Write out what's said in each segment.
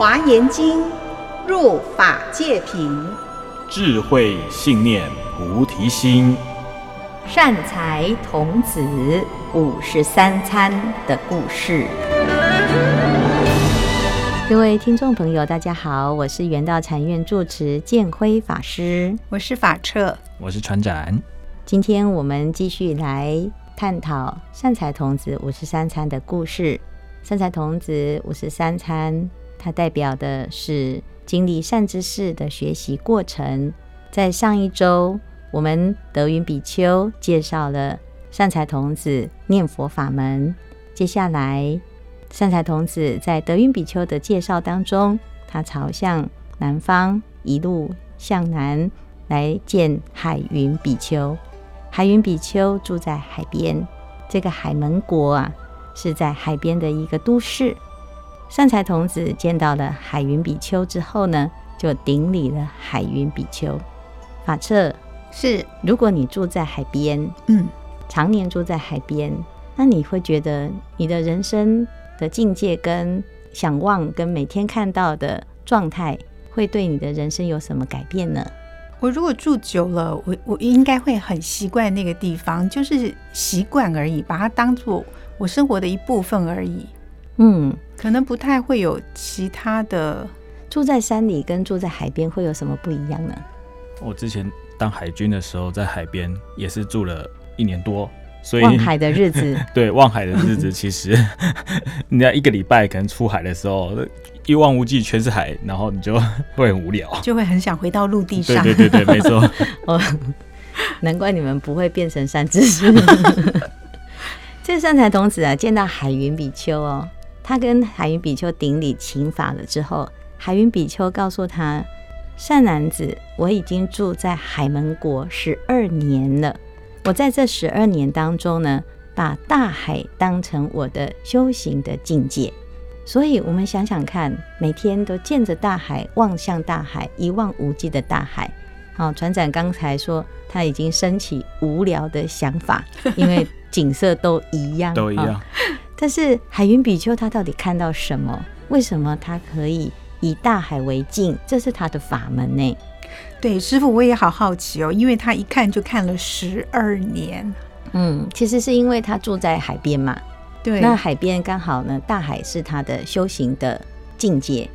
华严经，入法界品，智慧信念菩提心，善财童子五十三参的故事。各位听众朋友，大家好，我是圆道禅院住持建辉法师，我是法彻，我是船展。今天我们继续来探讨善财童子五十三参的故事。善财童子五十三参，它代表的是经历善知识的学习过程。在上一周，我们德云比丘介绍了善财童子念佛法门，接下来。善财童子在德云比丘的介绍当中，他朝向南方，一路向南来见海云比丘。海云比丘住在海边，这个海门国啊，是在海边的一个都市。善财童子见到了海云比丘之后呢，就顶礼了海云比丘。法彻是，如果你住在海边，嗯，常年住在海边，那你会觉得你的人生。的境界跟想望跟每天看到的状态，会对你的人生有什么改变呢？我如果住久了，我我应该会很习惯那个地方，就是习惯而已，把它当做我生活的一部分而已。嗯，可能不太会有其他的。住在山里跟住在海边会有什么不一样呢？我之前当海军的时候，在海边也是住了一年多。所以望海的日子，对，望海的日子，其实 你要一个礼拜可能出海的时候，一望无际全是海，然后你就会很无聊，就会很想回到陆地上。对对对对，没错。哦，难怪你们不会变成善知识。这个善财童子啊，见到海云比丘哦，他跟海云比丘顶礼请法了之后，海云比丘告诉他：“善男子，我已经住在海门国十二年了。”我在这十二年当中呢，把大海当成我的修行的境界，所以我们想想看，每天都见着大海，望向大海，一望无际的大海。好，船长刚才说他已经升起无聊的想法，因为景色都一样，都一样。但是海云比丘他到底看到什么？为什么他可以以大海为镜？这是他的法门呢？对，师傅，我也好好奇哦，因为他一看就看了十二年。嗯，其实是因为他住在海边嘛。对，那海边刚好呢，大海是他的修行的境界。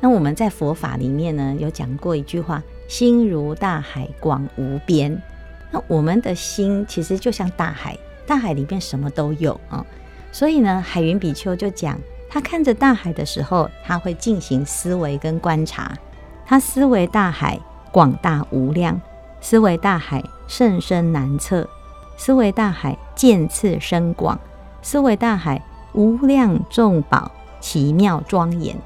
那我们在佛法里面呢，有讲过一句话：“心如大海，广无边。”那我们的心其实就像大海，大海里面什么都有啊。所以呢，海云比丘就讲，他看着大海的时候，他会进行思维跟观察，他思维大海。广大无量，思维大海甚深难测，思维大海渐次深广，思维大海无量众宝奇妙庄严。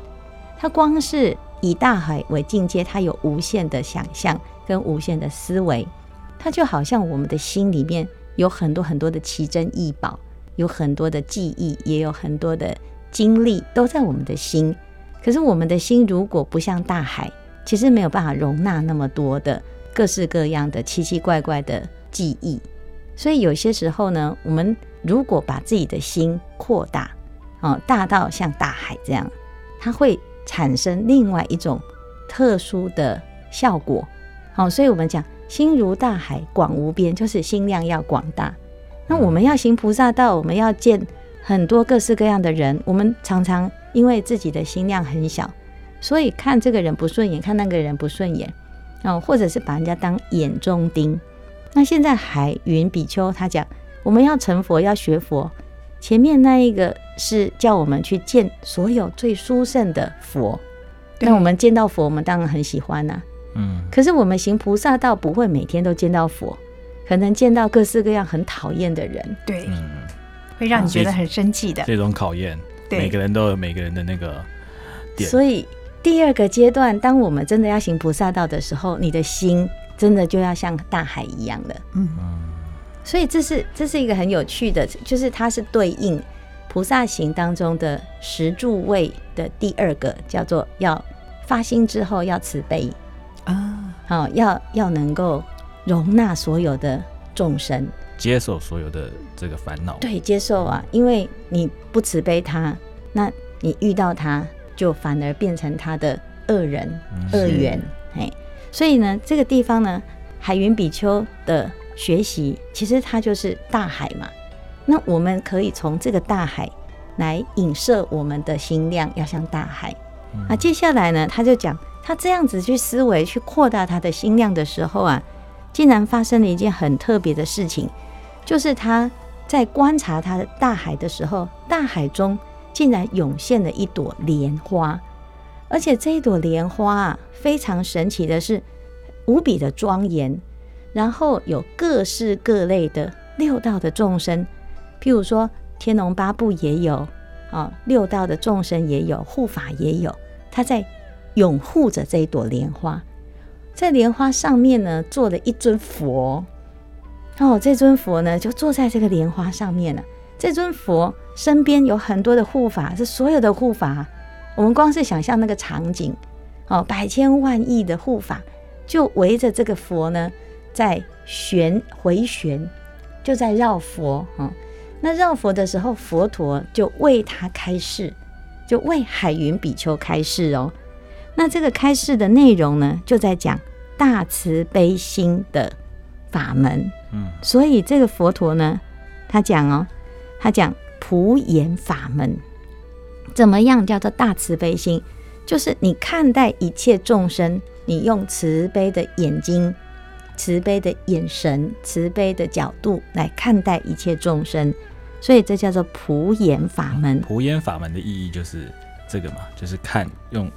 他光是以大海为境界，他有无限的想象跟无限的思维。他就好像我们的心里面有很多很多的奇珍异宝，有很多的记忆，也有很多的经历，都在我们的心。可是我们的心如果不像大海，其实没有办法容纳那么多的各式各样的奇奇怪怪的记忆，所以有些时候呢，我们如果把自己的心扩大，哦，大到像大海这样，它会产生另外一种特殊的效果。好，所以我们讲心如大海，广无边，就是心量要广大。那我们要行菩萨道，我们要见很多各式各样的人，我们常常因为自己的心量很小。所以看这个人不顺眼，看那个人不顺眼，哦，或者是把人家当眼中钉。那现在海云比丘他讲，我们要成佛，要学佛，前面那一个是叫我们去见所有最殊胜的佛。那我们见到佛，我们当然很喜欢呐。嗯。可是我们行菩萨道，不会每天都见到佛，可能见到各式各样很讨厌的人。对。会让你觉得很生气的。这种考验，每个人都有每个人的那个点。所以。第二个阶段，当我们真的要行菩萨道的时候，你的心真的就要像大海一样的。嗯，所以这是这是一个很有趣的，就是它是对应菩萨行当中的十住位的第二个，叫做要发心之后要慈悲啊，好，要要能够容纳所有的众生，接受所有的这个烦恼。对，接受啊，因为你不慈悲他，那你遇到他。就反而变成他的恶人、恶缘。哎，所以呢，这个地方呢，海云比丘的学习，其实它就是大海嘛。那我们可以从这个大海来影射我们的心量要像大海。那接下来呢，他就讲，他这样子去思维、去扩大他的心量的时候啊，竟然发生了一件很特别的事情，就是他在观察他的大海的时候，大海中竟然涌现了一朵莲花，而且这一朵莲花啊，非常神奇的是，无比的庄严，然后有各式各类的六道的众生。譬如说，天龙八部也有啊，六道的众生也有，护法也有，他在拥护着这一朵莲花，在莲花上面呢，坐了一尊佛。哦，这尊佛呢，就坐在这个莲花上面了。这尊佛身边有很多的护法，是所有的护法。我们光是想象那个场景，哦，百千万亿的护法就围着这个佛呢，在旋回旋，就在绕佛啊。哦那绕佛的时候，佛陀就为他开示，就为海云比丘开示哦。那这个开示的内容呢，就在讲大慈悲心的法门。嗯，所以这个佛陀呢，他讲哦，他讲普眼法门，怎么样叫做大慈悲心？就是你看待一切众生，你用慈悲的眼睛、慈悲的眼神、慈悲的角度来看待一切众生。所以这叫做普眼法门。普眼法门的意义就是这个嘛，就是看用。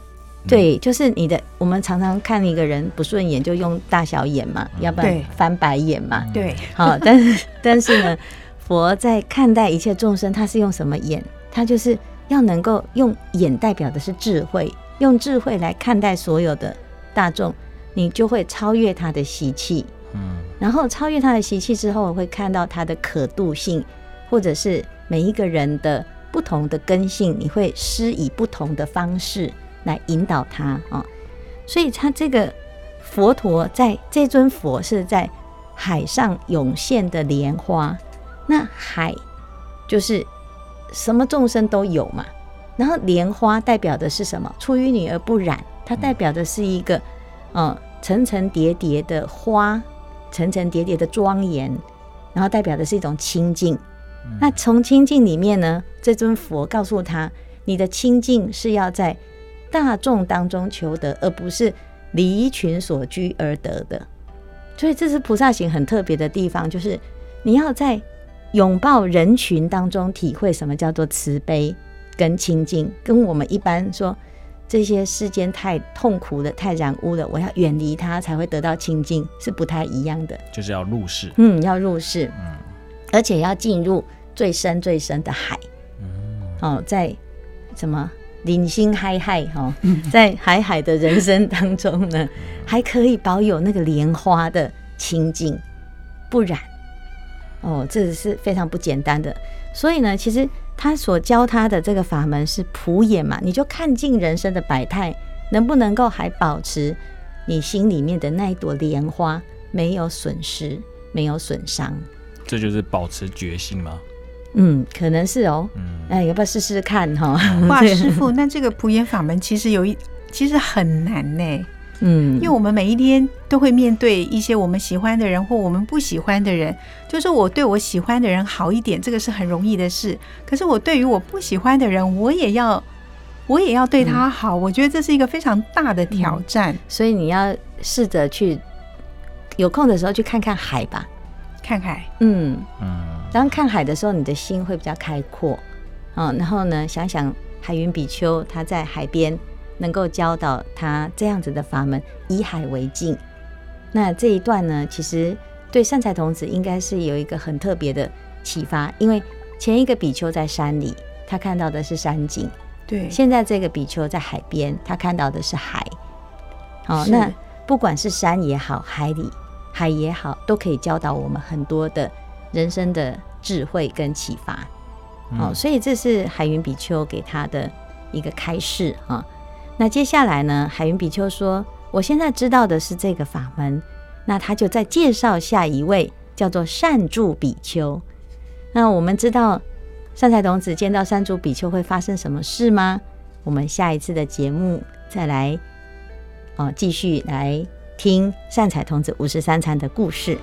对，就是你的。我们常常看一个人不顺眼，就用大小眼嘛，嗯、要不然翻白眼嘛。对，好，但是但是呢，佛在看待一切众生，他是用什么眼？他就是要能够用眼代表的是智慧，用智慧来看待所有的大众，你就会超越他的习气。嗯，然后超越他的习气之后，会看到他的可度性。或者是每一个人的不同的根性，你会施以不同的方式来引导他啊、哦。所以，他这个佛陀在这尊佛是在海上涌现的莲花。那海就是什么众生都有嘛。然后莲花代表的是什么？出淤泥而不染，它代表的是一个嗯层层叠叠的花，层层叠叠的庄严，然后代表的是一种清净。那从清净里面呢，这尊佛告诉他，你的清净是要在大众当中求得，而不是离群所居而得的。所以这是菩萨行很特别的地方，就是你要在拥抱人群当中体会什么叫做慈悲跟清净，跟我们一般说这些世间太痛苦的、太染污了，我要远离它才会得到清净，是不太一样的。就是要入世，嗯，要入世，嗯，而且要进入。最深最深的海，哦，在什么零星嗨嗨哈，在海海的人生当中呢，还可以保有那个莲花的清净不染，哦，这是非常不简单的。所以呢，其实他所教他的这个法门是普眼嘛，你就看尽人生的百态，能不能够还保持你心里面的那一朵莲花没有损失，没有损伤？这就是保持决心吗？嗯，可能是哦。嗯，哎，要不要试试看哈？哇，师傅，那这个普眼法门其实有一，其实很难呢。嗯，因为我们每一天都会面对一些我们喜欢的人或我们不喜欢的人，就是我对我喜欢的人好一点，这个是很容易的事。可是我对于我不喜欢的人，我也要，我也要对他好。嗯，我觉得这是一个非常大的挑战。嗯，所以你要试着去有空的时候去看看海吧。看海，嗯嗯，当看海的时候，你的心会比较开阔，嗯，然后呢，想想海云比丘他在海边能够教导他这样子的法门，以海为镜。那这一段呢，其实对善财童子应该是有一个很特别的启发，因为前一个比丘在山里，他看到的是山景，对，现在这个比丘在海边，他看到的是海。好，那不管是山也好，海里。海也好，都可以教导我们很多的人生的智慧跟启发。哦，所以这是海云比丘给他的一个开示啊。那接下来呢，海云比丘说：“我现在知道的是这个法门。”那他就再介绍下一位，叫做善住比丘。那我们知道善财童子见到善住比丘会发生什么事吗？我们下一次的节目再来，哦，继续来听善财童子五十三参的故事。